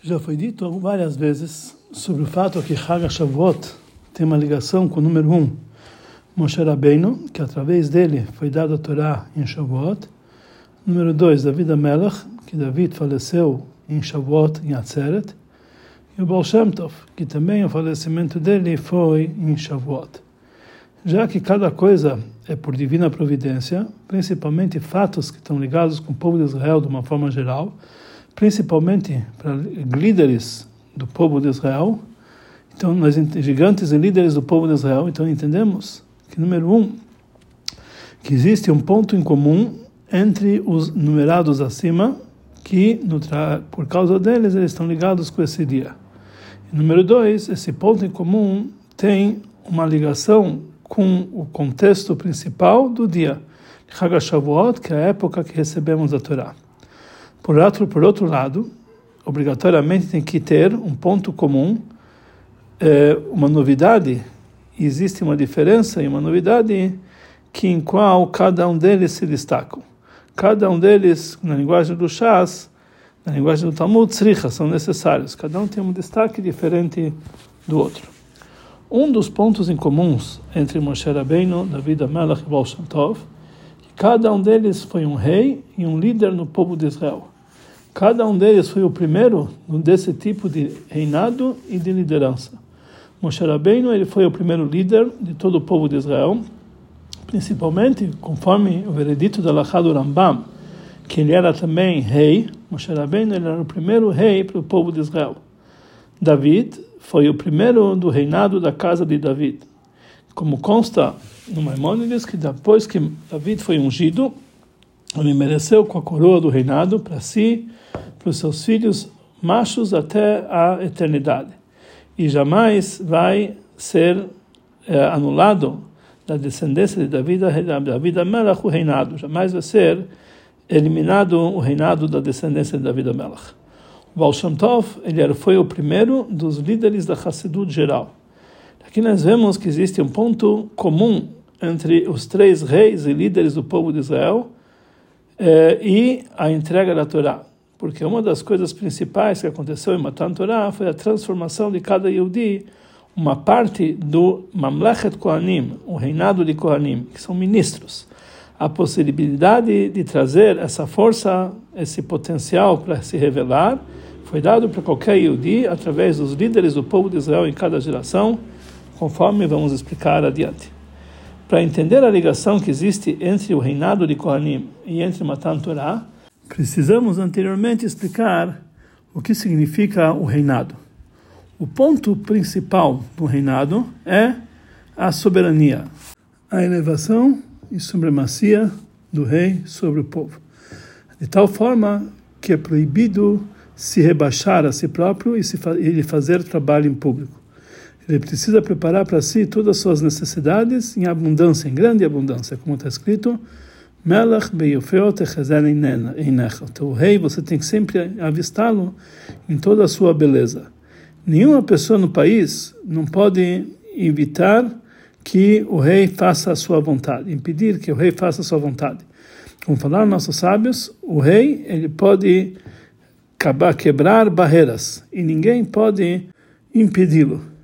Já foi dito várias vezes sobre o fato que Hag Shavuot tem uma ligação com o número 1, um, Moshe Rabbeinu, que através dele foi dada a Torá em Shavuot. Número 2, David Amelech, que David faleceu em Shavuot, em Atzeret. E o Baal Shem Tov, que também o falecimento dele foi em Shavuot. Já que cada coisa é por divina providência, principalmente fatos que estão ligados com o povo de Israel de uma forma geral, principalmente para líderes do povo de Israel. Então, nós gigantes e líderes do povo de Israel, então entendemos que número um, que existe um ponto em comum entre os numerados acima, que por causa deles eles estão ligados com esse dia. E número dois, esse ponto em comum tem uma ligação com o contexto principal do dia, Chagashavuot, que é a época que recebemos a Torá. Por outro, por outro lado, obrigatoriamente tem que ter um ponto comum, é, uma novidade. Existe uma diferença e uma novidade que em qual cada um deles se destacam. Cada um deles, na linguagem do Shas, na linguagem do Talmud, tzricha, são necessários. Cada um tem um destaque diferente do outro. Um dos pontos em comuns entre Moshe Rabbeinu, David Amelach e Baal Shem Tov, que cada um deles foi um rei e um líder no povo de Israel. Cada um deles foi o primeiro desse tipo de reinado e de liderança. Moshe Rabbeinu ele foi o primeiro líder de todo o povo de Israel, principalmente conforme o veredito da Lachá do Rambam, que ele era também rei. Moshe Rabbeinu ele era o primeiro rei para o povo de Israel. David foi o primeiro do reinado da casa de David. Como consta no Maimônides, que depois que David foi ungido, ele mereceu com a coroa do reinado para si para os seus filhos machos até a eternidade. E jamais vai ser é, anulado da descendência de Davi, Davi Melach o reinado. Jamais vai ser eliminado o reinado da descendência de Davi Melach. Baal Shem Tov, ele era, foi o primeiro dos líderes da Hassidut geral. Aqui nós vemos que existe um ponto comum entre os três reis e líderes do povo de Israel eh, e a entrega da Torá porque uma das coisas principais que aconteceu em Matan Torah foi a transformação de cada Yehudi, uma parte do Mamlechet Kohanim, o reinado de Kohanim, que são ministros. A possibilidade de trazer essa força, esse potencial para se revelar, foi dado para qualquer Yehudi através dos líderes do povo de Israel em cada geração, conforme vamos explicar adiante. Para entender a ligação que existe entre o reinado de Kohanim e entre Matan Torah, precisamos anteriormente explicar o que significa o reinado. O ponto principal do reinado é a soberania, a elevação e supremacia do rei sobre o povo, de tal forma que é proibido se rebaixar a si próprio e, se e fazer trabalho em público. Ele precisa preparar para si todas as suas necessidades em abundância, em grande abundância, como está escrito Melach. Então, o rei, você tem que sempre avistá-lo em toda a sua beleza. Nenhuma pessoa no país não pode evitar que o rei faça a sua vontade, impedir que o rei faça a sua vontade. Como falaram nossos sábios, o rei ele pode acabar, quebrar barreiras e ninguém pode impedi-lo.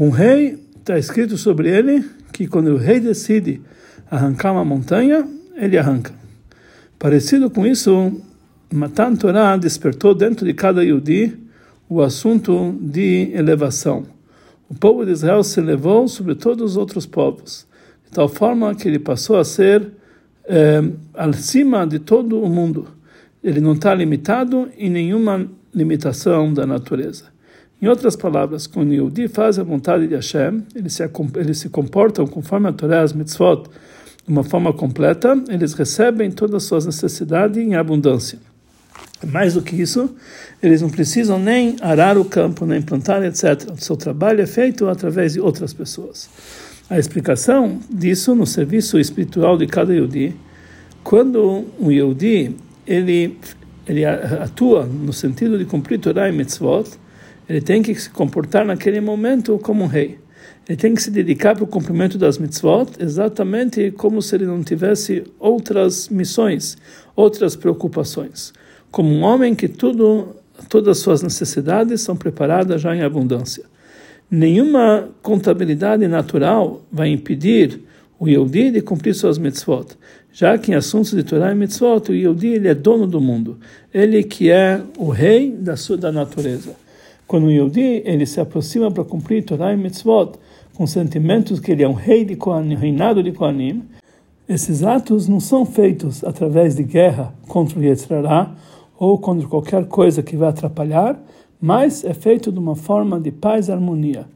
Um rei, está escrito sobre ele que quando o rei decide arrancar uma montanha, ele arranca. Parecido com isso, Matan Torah despertou dentro de cada Yudi o assunto de elevação. O povo de Israel se elevou sobre todos os outros povos, de tal forma que ele passou a ser é, acima de todo o mundo. Ele não está limitado em nenhuma limitação da natureza. Em outras palavras, quando o Yudi faz a vontade de Hashem, eles se, eles se comportam conforme a Torá, as mitzvot, de uma forma completa, eles recebem todas as suas necessidades em abundância. Mais do que isso, eles não precisam nem arar o campo, nem plantar, etc. O seu trabalho é feito através de outras pessoas. A explicação disso no serviço espiritual de cada Yehudi, quando um Yehudi ele, ele atua no sentido de cumprir Torah e Mitzvot, ele tem que se comportar naquele momento como um rei ele tem que se dedicar para o cumprimento das mitzvot, exatamente como se ele não tivesse outras missões, outras preocupações. Como um homem que tudo todas as suas necessidades são preparadas já em abundância. Nenhuma contabilidade natural vai impedir o Yehudi de cumprir suas mitzvot, já que em assuntos de Torah e mitzvot, o Yehudi ele é dono do mundo, ele que é o rei da sua da natureza. Quando o Yehudi ele se aproxima para cumprir Torah e mitzvot, com sentimentos que ele é um rei de Kohanim, reinado de Kohanim, esses atos não são feitos através de guerra contra o Yetzirah ou contra qualquer coisa que vai atrapalhar, mas é feito de uma forma de paz e harmonia.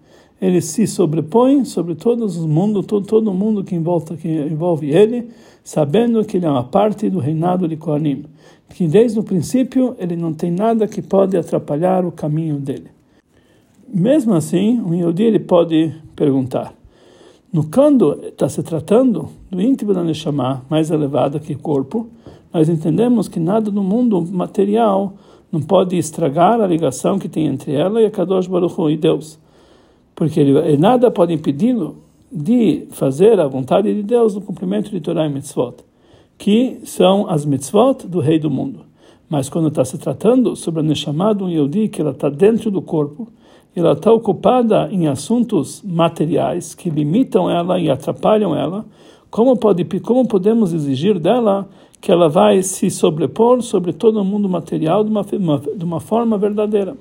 Ele se sobrepõe sobre todos os mundos, todo, todo mundo que envolve, que envolve ele, sabendo que ele é uma parte do reinado de Kohanim, que desde o princípio ele não tem nada que pode atrapalhar o caminho dele. Mesmo assim, um Yehudi ele pode perguntar, no quando está se tratando do íntimo da Neshama, mais elevado que o corpo, nós entendemos que nada no mundo material não pode estragar a ligação que tem entre ela e a Kadosh Baruch Hu, e Deus. Porque ele, nada pode impedi-lo de fazer a vontade de Deus no cumprimento de Torah e Mitzvot, que são as Mitzvot do Rei do Mundo. Mas quando está se tratando sobre a Neshama de um que ela está dentro do corpo, ela está ocupada em assuntos materiais que limitam ela e atrapalham ela, como, pode, como podemos exigir dela que ela vai se sobrepor sobre todo o mundo material de uma de uma forma verdadeira?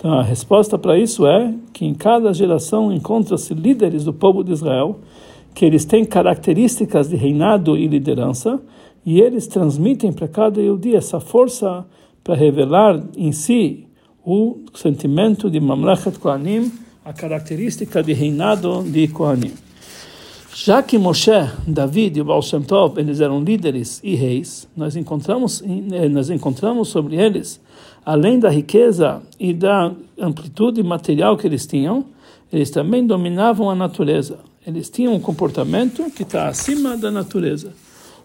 Então a resposta para isso é que em cada geração encontra-se líderes do povo de Israel, que eles têm características de reinado e liderança, e eles transmitem para cada dia essa força para revelar em si o sentimento de Mamlachet Kohanim, a característica de reinado de Kohanim. Já que Moshe, David e Baal Shem Tov, eles eram líderes e reis, nós encontramos, eh, nós encontramos sobre eles, além da riqueza e da amplitude material que eles tinham, eles também dominavam a natureza. Eles tinham um comportamento que está acima da natureza.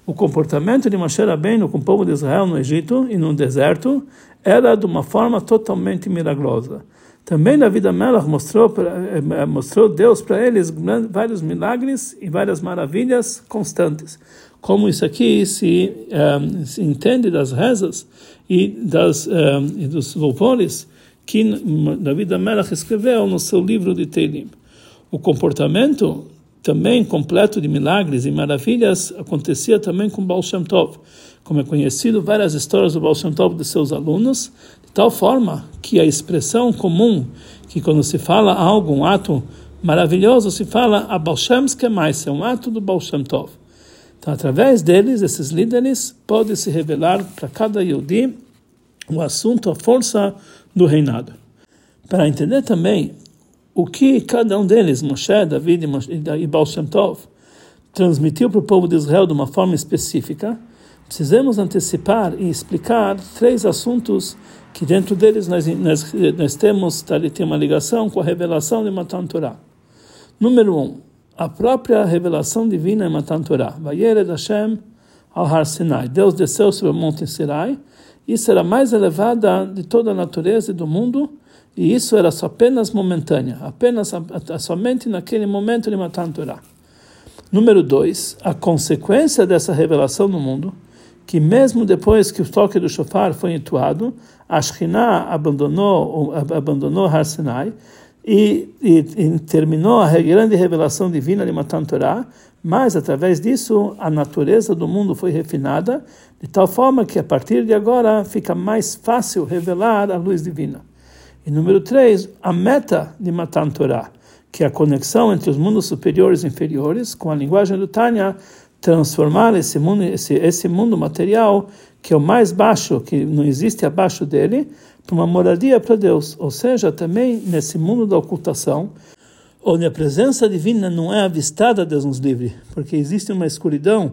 O comportamento de Moshe Rabbeinu com o povo de Israel no Egito e no deserto era de uma forma totalmente milagrosa. Também na vida Melach mostrou, eh, mostrou Deus para eles vários milagres e várias maravilhas constantes. Como isso aqui se, um, eh, se entende das rezas e, das, um, eh, e dos louvores que David Melach escreveu no seu livro de Teilim. O comportamento também completo de milagres e maravilhas acontecia também com Baal Shem Tov. Como é conhecido, várias histórias do Baal Shem Tov de seus alunos, de tal forma que a expressão comum, que quando se fala algo, um ato maravilhoso, se fala a Baal Shem é um ato do Baal Shem Tov. Então, através deles, esses líderes, pode se revelar para cada Yehudi o assunto, a força do reinado. Para entender também o que cada um deles, Moshe, David e Baal Shem Tov, transmitiu para o povo de Israel de uma forma específica, precisamos antecipar e explicar três assuntos que dentro deles nós, nós, nós temos tem uma ligação com a revelação de Matan Torah. Número um, a própria revelação divina em Matan Torah. Vayered Hashem al Har Sinai. Deus desceu sobre o monte Sinai. Isso era a mais elevada de toda a natureza e do mundo e isso era só apenas momentânea, apenas somente naquele momento de Matan Torah. Número dois, a consequência dessa revelação no mundo, que mesmo depois que o toque do shofar foi entoado, a Shekhinah abandonou, abandonou Har Sinai e, e, e, terminou a grande revelação divina de Matan Torah, mas através disso a natureza do mundo foi refinada, de tal forma que a partir de agora fica mais fácil revelar a luz divina. E número três, a meta de Matan Torah, que é a conexão entre os mundos superiores e inferiores, com a linguagem do Tânia, transformar esse mundo, esse, esse mundo material, que é o mais baixo, que não existe abaixo dele, para uma moradia para Deus. Ou seja, também nesse mundo da ocultação, onde a presença divina não é avistada, Deus nos livre, porque existe uma escuridão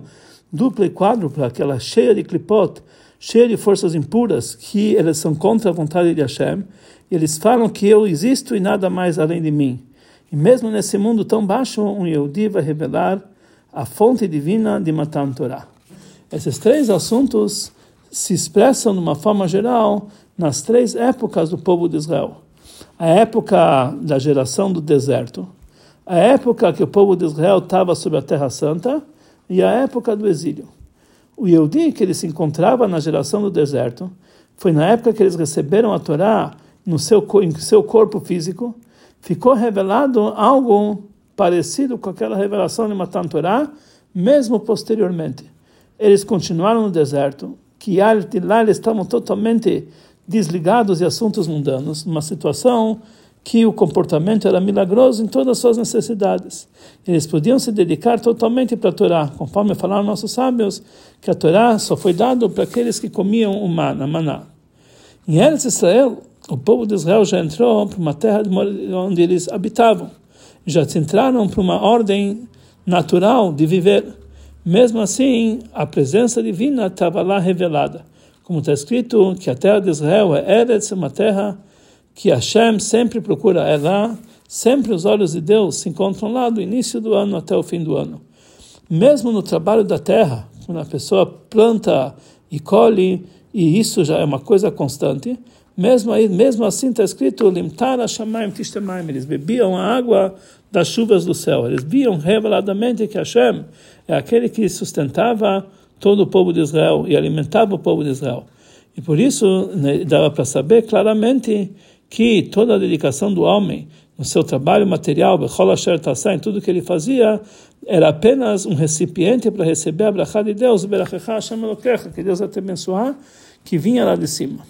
dupla e quádrupla, aquela cheia de clipot, cheia de forças impuras, que elas são contra a vontade de Hashem, eles falam que eu existo e nada mais além de mim. E mesmo nesse mundo tão baixo, um Yehudi vai revelar a fonte divina de Matan Torah. Esses três assuntos se expressam de uma forma geral nas três épocas do povo de Israel. A época da geração do deserto, a época que o povo de Israel estava sobre a Terra Santa e a época do exílio. O Yehudi, que ele se encontrava na geração do deserto, foi na época que eles receberam a Torá no seu, em seu corpo físico, ficou revelado algo parecido com aquela revelação de Matan Torá, mesmo posteriormente. Eles continuaram no deserto, que lá eles estavam totalmente desligados de assuntos mundanos, numa situação que o comportamento era milagroso em todas as suas necessidades. Eles podiam se dedicar totalmente para a Torá, conforme falaram nossos sábios, que a Torá só foi dada para aqueles que comiam o maná, maná. Em Eretz Israel, o povo de Israel já entrou para uma terra onde eles habitavam. Já entraram para uma ordem natural de viver. Mesmo assim, a presença divina estava lá revelada. Como está escrito que a terra de Israel é Eretz, uma terra que Hashem sempre procura é lá, sempre os olhos de Deus se encontram lá do início do ano até o fim do ano. Mesmo no trabalho da terra, quando a pessoa planta e colhe, e isso já é uma coisa constante. Mesmo aí, mesmo assim está escrito limtar a shamayim tishtemaim. Eles bebiam a água das chuvas do céu. Eles viam reveladamente que Hashem é aquele que sustentava todo o povo de Israel e alimentava o povo de Israel. E por isso né, dava para saber claramente que toda a dedicação do homem no seu trabalho material, em tudo que ele fazia, era apenas um recipiente para receber a brachá de Deus, que Deus vai te abençoar, que vinha lá de cima.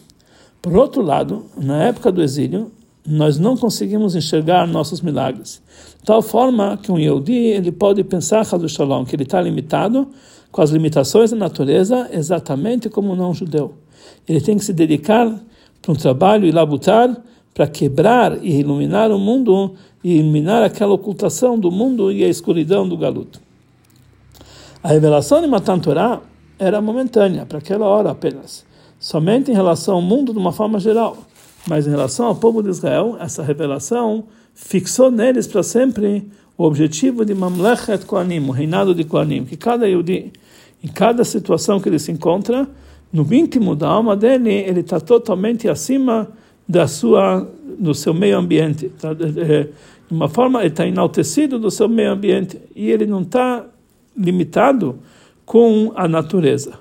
Por outro lado, na época do exílio, nós não conseguimos enxergar nossos milagres. De tal forma que um Yehudi, ele pode pensar, Shalom, que ele está limitado com as limitações da natureza, exatamente como um não-judeu. Ele tem que se dedicar para um trabalho e labutar para quebrar e iluminar o mundo e iluminar aquela ocultação do mundo e a escuridão do galuto. A revelação de Matan Torah era momentânea, para aquela hora apenas, somente em relação ao mundo de uma forma geral, mas em relação ao povo de Israel, essa revelação fixou neles para sempre o objetivo de Mamlechet Koanim, o reinado de Koanim, que cada Yudi, em cada situação que ele se encontra, no íntimo da alma dele, ele está totalmente acima da sua, do seu meio ambiente. Tá? De uma forma, ele está enaltecido do seu meio ambiente e ele não está limitado com a natureza.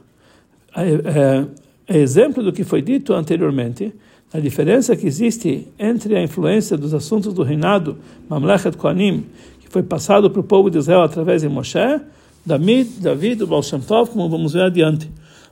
É, é exemplo do que foi dito anteriormente, a diferença que existe entre a influência dos assuntos do reinado, Mamlechet Kohanim, que foi passado para o povo de Israel através de Moshe, David, David, o Baal Shem Tov, como vamos ver adiante.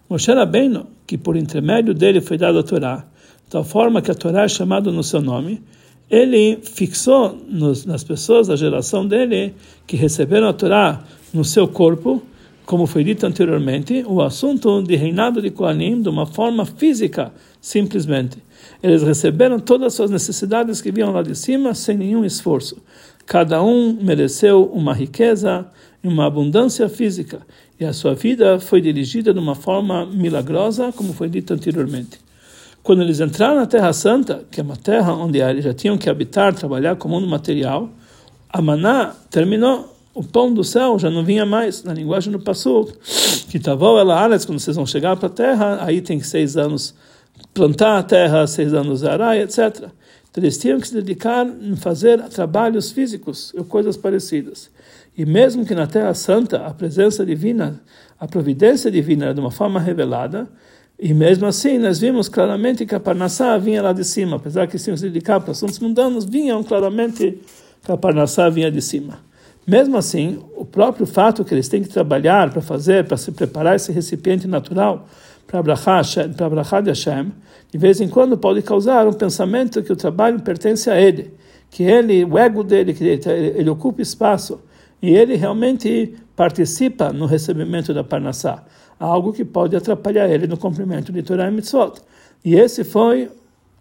Moshe Rabbeinu, que por intermédio dele foi dado a Torá, tal forma que a Torá é chamada no seu nome, ele fixou nos, nas pessoas da geração dele que receberam a Torá no seu corpo, como foi dito anteriormente, o assunto de reinado de Koanim de uma forma física, simplesmente. Eles receberam todas as suas necessidades que vinham lá de cima sem nenhum esforço. Cada um mereceu uma riqueza e uma abundância física, e a sua vida foi dirigida de uma forma milagrosa, como foi dito anteriormente. Quando eles entraram na Terra Santa, que é uma terra onde eles já tinham que habitar, trabalhar com o mundo material, a maná terminou. O pão do céu já não vinha mais, na linguagem do Passuk. Que tavou ela aras, quando vocês vão chegar para a terra, aí tem seis anos plantar a terra, seis anos arar, etc. Então eles tinham que se dedicar em fazer trabalhos físicos ou coisas parecidas. E mesmo que na Terra Santa a presença divina, a providência divina era de uma forma revelada, e mesmo assim, nós vimos claramente que a Parnassá vinha lá de cima, apesar que se dedicar para assuntos mundanos, vinham claramente que a Parnassá vinha de cima. Mesmo assim, o próprio fato que eles têm que trabalhar para fazer, para se preparar esse recipiente natural para a Brachá de Hashem, de vez em quando pode causar um pensamento que o trabalho pertence a ele, que ele, o ego dele, que ele, ele ocupa espaço, e ele realmente participa no recebimento da Parnassá algo que pode atrapalhar ele no cumprimento de Torah e Mitzvot. E esse foi,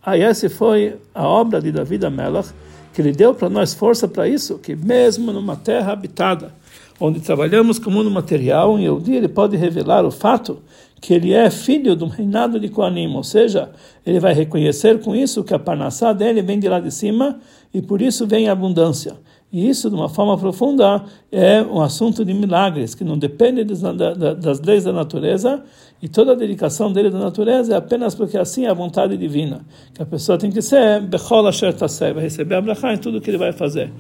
a esse foi a obra de David Amelach, que ele deu para nós força para isso, que mesmo numa terra habitada, onde trabalhamos com o mundo material, um Yehudi, ele pode revelar o fato que ele é filho do reinado de Koanim, ou seja, ele vai reconhecer com isso que a parnassá dele vem de lá de cima e por isso vem a abundância. E isso, de uma forma profunda, é um assunto de milagres, que não depende das leis da natureza, e toda a dedicação dele da natureza é apenas porque assim é a vontade divina, que a pessoa tem que ser Bechol Asher vai receber a em tudo que ele vai fazer.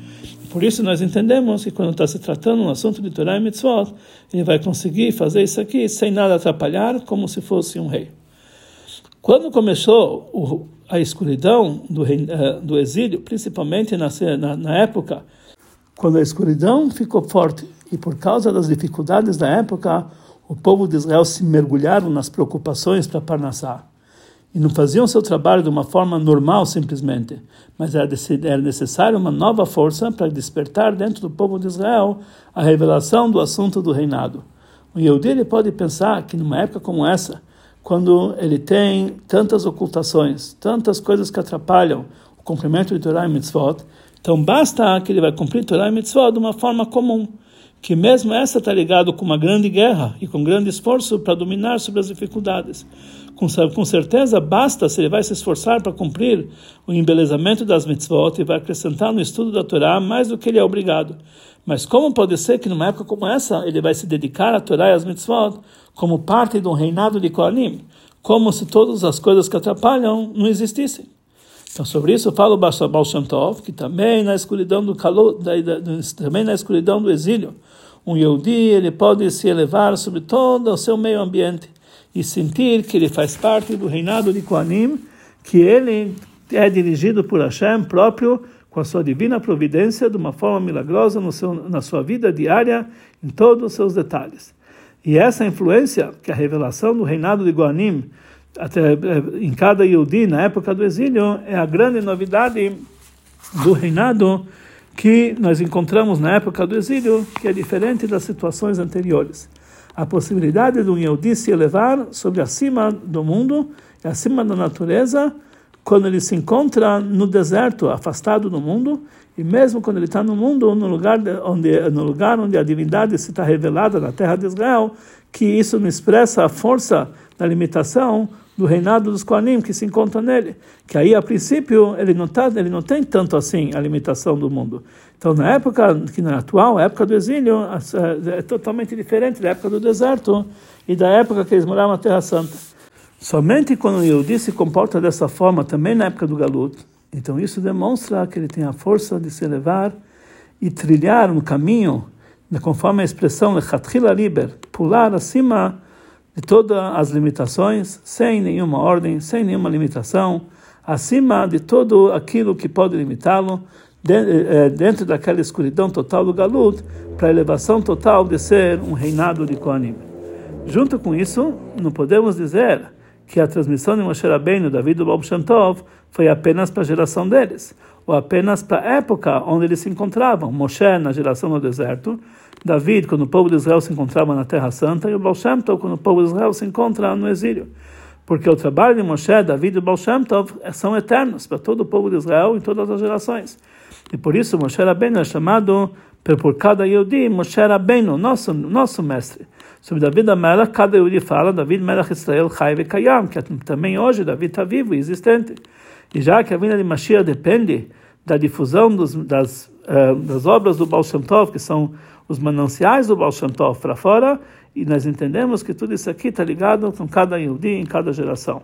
Por isso nós entendemos que quando está se tratando um assunto de Torah e Mitzvot, ele vai conseguir fazer isso aqui sem nada atrapalhar, como se fosse um rei. Quando começou o, a escuridão do, uh, do exílio, principalmente na, na, na época quando a escuridão ficou forte e por causa das dificuldades da época, o povo de Israel se mergulharam nas preocupações para Parnassá e não faziam seu trabalho de uma forma normal simplesmente, mas era necessário uma nova força para despertar dentro do povo de Israel a revelação do assunto do reinado. O Yehudi ele pode pensar que numa época como essa, quando ele tem tantas ocultações, tantas coisas que atrapalham o cumprimento de Torah e Mitzvot, então basta que ele vai cumprir Torah e Mitzvot de uma forma comum, que mesmo essa está ligado com uma grande guerra e com grande esforço para dominar sobre as dificuldades. Com, com certeza basta se ele vai se esforçar para cumprir o embelezamento das mitzvot e vai acrescentar no estudo da Torá mais do que ele é obrigado. Mas como pode ser que numa época como essa ele vai se dedicar à Torá e às mitzvot como parte de um reinado de Koanim, como se todas as coisas que atrapalham não existissem? Então sobre isso fala o Baal Shem Tov, que também na escuridão do calor, também na escuridão do exílio, um Yehudi ele pode se elevar sobre todo o seu meio ambiente e sentir que ele faz parte do reinado de Koanim, que ele é dirigido por Hashem próprio com a sua divina providência de uma forma milagrosa seu, na sua vida diária em todos os seus detalhes. E essa influência que a revelação do reinado de Koanim até, eh, em cada Yehudi, na época do exílio, é a grande novidade do reinado que nós encontramos na época do exílio, que é diferente das situações anteriores. A possibilidade de um Yehudi se elevar sobre acima do mundo, acima da natureza, quando ele se encontra no deserto, afastado do mundo, e mesmo quando ele está no mundo, no lugar onde no lugar onde a divindade se está revelada na terra de Israel, que isso não expressa a força da limitação do reinado dos Koanim que se encontra nele, que aí a princípio ele não tá, ele não tem tanto assim a limitação do mundo. Então na época que na atual, a época do exílio é totalmente diferente da época do deserto e da época que eles moravam na Terra Santa. Somente quando o Yehudi se comporta dessa forma, também na época do Galut, então isso demonstra que ele tem a força de se elevar e trilhar um caminho, conforme a expressão lechatchila liber, pular acima de todas as limitações, sem nenhuma ordem, sem nenhuma limitação, acima de todo aquilo que pode limitá-lo, eh, dentro daquela escuridão total do Galut, para a elevação total de ser um reinado de Kohanim. Junto com isso, não podemos dizer que a transmissão de Moshe Rabbeinu, David do Baal Shantov, foi apenas para a geração deles, ou apenas para a época onde eles se encontravam. Moshe na geração do deserto, David, quando o povo de Israel se encontrava na Terra Santa, e o Baal Shem Tov, quando o povo de Israel se encontra no exílio. Porque o trabalho de Moshe, David e Baal Shem Tov são eternos para todo o povo de Israel em todas as gerações. E por isso Moshe Rabbeinu é chamado por cada Yehudi, Moshe Rabbeinu, nosso, nosso mestre. Sobre David Amelach, cada Yehudi fala, David Melach Israel Chai Kayam, que também hoje David está vivo e existente. E já que a vinda de Mashiach depende da difusão dos, das, uh, das obras do Baal Shem Tov, que são os mananciais do Baal Shem Tov para fora, e nós entendemos que tudo isso aqui está ligado com cada Yehudi em cada geração.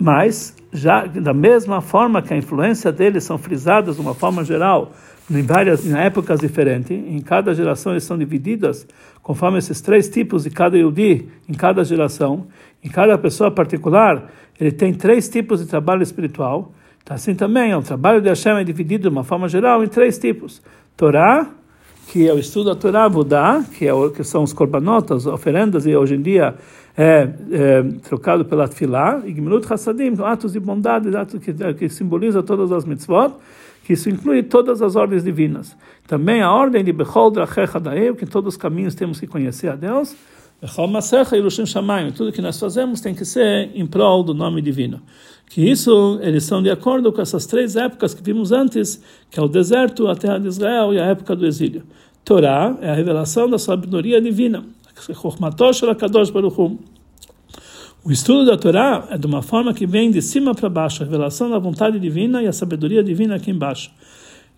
Mas, já da mesma forma que a influência deles são frisadas de uma forma geral, em várias em épocas diferentes, em cada geração eles são divididas conforme esses três tipos de cada Yehudi em cada geração, em cada pessoa particular, ele tem três tipos de trabalho espiritual. Então, assim também, o trabalho de Hashem é dividido de uma forma geral em três tipos: Torá, que é o estudo da Torá, Budá, que, é o, que são os corbanotas, oferendas, e hoje em dia é, é trocado pela Tfilá, Gmilut Hassadim, atos de bondade, atos que, que simboliza todas as mitzvot, que isso inclui todas as ordens divinas. Também a ordem de Bechol Drachecha Daev, que em todos os caminhos temos que conhecer a Deus, Bechol Masecha e Lushim Shamayim, tudo que nós fazemos tem que ser em prol do nome divino que isso eles são de acordo com essas três épocas que vimos antes, que é o deserto, a terra de Israel e a época do exílio. Torá é a revelação da sabedoria divina. O estudo da Torá é de uma forma que vem de cima para baixo, a revelação da vontade divina e a sabedoria divina aqui embaixo.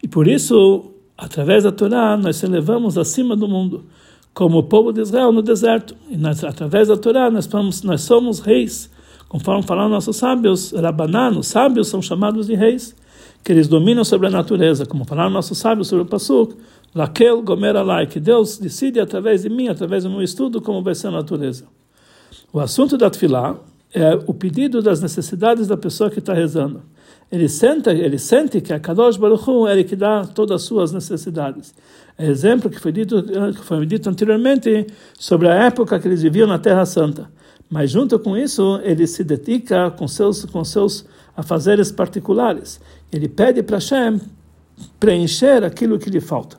E por isso, através da Torá, nós se elevamos acima do mundo, como o povo de Israel no deserto. E nós, através da Torá, nós somos, nós somos reis Conforme falaram nossos sábios, Rabananos, sábios são chamados de reis, que eles dominam sobre a natureza, como falaram nossos sábios sobre o Pasuk, Lakel Gomer Alai, que Deus decide através de mim, através do meu estudo, como vai ser a natureza. O assunto da Tfilá é o pedido das necessidades da pessoa que está rezando. Ele sente, ele sente que a Kadosh Baruch Hu é ele que dá todas as suas necessidades. É exemplo que foi dito, que foi dito anteriormente sobre a época que eles viviam na Terra Santa. Mas junto com isso, ele se dedica com seus com seus afazeres particulares. Ele pede para Hashem preencher aquilo que lhe falta.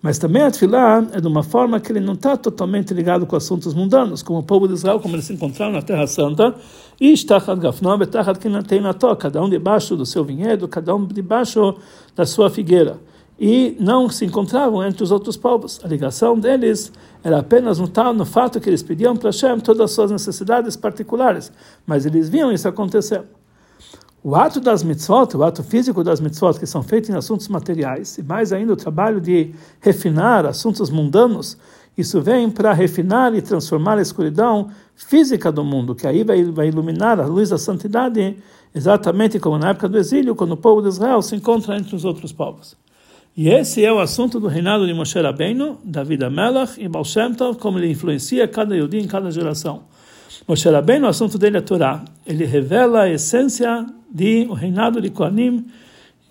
Mas também a Tfilá é de uma forma que ele não está totalmente ligado com assuntos mundanos, como o povo de Israel, como eles se encontraram na Terra Santa, e cada um debaixo do seu vinhedo, cada um debaixo da sua figueira. E não se encontravam entre os outros povos. A ligação deles era apenas no tal, no fato que eles pediam para Hashem todas as suas necessidades particulares, mas eles viam isso acontecer. O ato das mitzvot, o ato físico das mitzvot, que são feitos em assuntos materiais, e mais ainda o trabalho de refinar assuntos mundanos, isso vem para refinar e transformar a escuridão física do mundo, que aí vai, iluminar a luz da santidade, exatamente como na época do exílio, quando o povo de Israel se encontra entre os outros povos. E esse é o assunto do reinado de Moshe Rabbeinu, David Amelach e Baal Shem Tov, como ele influencia cada Yudi em cada geração. Moshe Rabbeinu, o assunto dele é a Torá. Ele revela a essência de o reinado de Koanim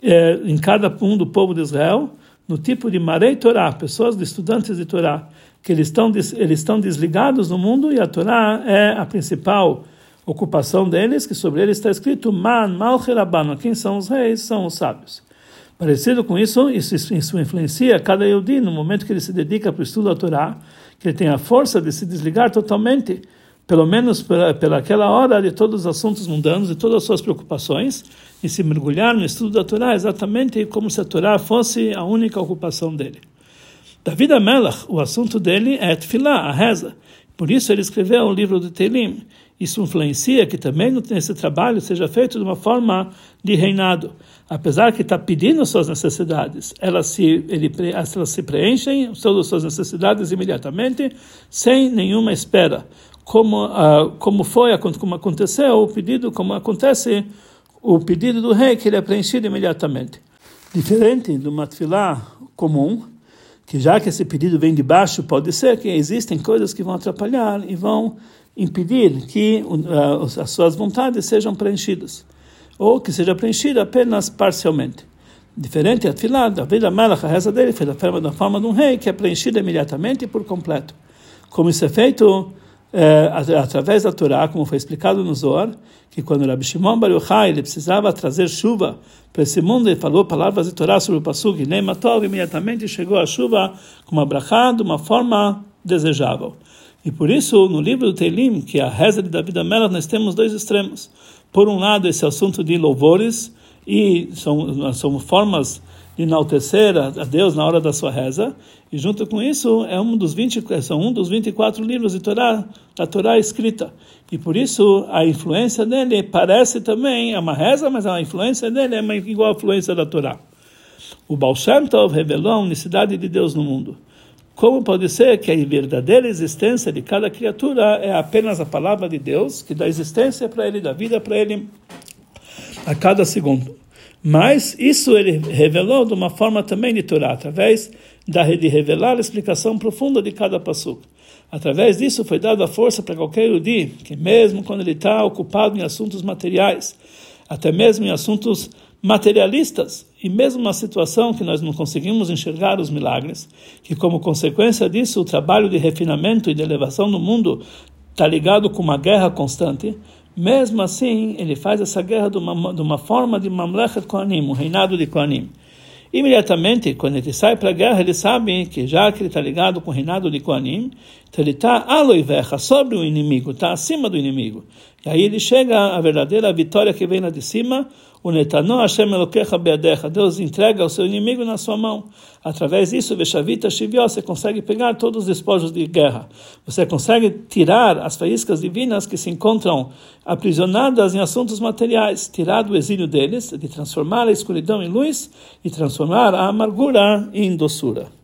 eh, em cada um do povo de Israel, no tipo de Marei Torá, pessoas de estudantes de Torá, que eles estão, eles estão desligados no mundo e a Torá é a principal ocupação deles, que sobre eles está escrito Man Malcherabano, quem são os reis? São os sábios. Parecido com isso, isso, isso influencia cada Yehudi no momento que ele se dedica para o estudo da Torá, que ele tem a força de se desligar totalmente pelo menos pela, aquela hora de todos os assuntos mundanos e todas as suas preocupações e se mergulhar no estudo da Torá exatamente como se a Torá fosse a única ocupação dele. David Amelach, o assunto dele é Tfilah, a reza. Por isso ele escreveu o livro de Telim. Isso influencia que também nesse trabalho seja feito de uma forma de reinado. Apesar que está pedindo suas necessidades, elas se, ele, elas se preenchem, todas as suas necessidades imediatamente, sem nenhuma espera como uh, como foi como aconteceu o pedido como acontece o pedido do rei que ele é preenchido imediatamente diferente do matfilá comum que já que esse pedido vem de baixo pode ser que existem coisas que vão atrapalhar e vão impedir que uh, as suas vontades sejam preenchidas ou que seja preenchida apenas parcialmente. Diferente a tefilá da vida melach a reza dele foi da forma da forma de um rei que é preenchida imediatamente e por completo. Como isso é feito é, através da Torá, como foi explicado no Zohar, que quando Rabbi Shimon Bar Yochai ele precisava trazer chuva para esse mundo, ele falou palavras de Torá sobre o Pasuk, e Matov, imediatamente chegou a chuva com uma de uma forma desejável. E por isso, no livro do Teilim, que é a reza de David Amelach, nós temos dois extremos. Por um lado, esse assunto de louvores, e são, são formas enaltecer a, Deus na hora da sua reza, e junto com isso é um dos 20, são um dos 24 livros de Torá, da Torá escrita. E por isso a influência dele parece também, é uma reza, mas a influência dele é igual à influência da Torá. O Baal Shem Tov revelou a unicidade de Deus no mundo. Como pode ser que a verdadeira existência de cada criatura é apenas a palavra de Deus, que dá existência para ele, dá vida para ele a cada segundo? Mas isso ele revelou de uma forma também de Torá, através da, de revelar a explicação profunda de cada passo. Através disso foi dada a força para qualquer Yudi, que mesmo quando ele está ocupado em assuntos materiais, até mesmo em assuntos materialistas, e mesmo uma situação que nós não conseguimos enxergar os milagres, que como consequência disso o trabalho de refinamento e de elevação no mundo está ligado com uma guerra constante, mesmo assim, ele faz essa guerra de uma, de uma forma de Mamlechet Kohanim, um reinado de Kohanim. Imediatamente, quando ele sai para a guerra, ele sabe que já que ele está ligado com o reinado de Kohanim, então ele está aloivecha, sobre o inimigo, está acima do inimigo. E aí ele chega à verdadeira vitória que vem lá de cima, o Netanó Hashem Elokecha Beadecha, Deus entrega o seu inimigo na sua mão. Através disso, Veshavita Shivió, você consegue pegar todos os despojos de guerra. Você consegue tirar as faíscas divinas que se encontram aprisionadas em assuntos materiais, tirar do exílio deles, de transformar a escuridão em luz e transformar a amargura em doçura.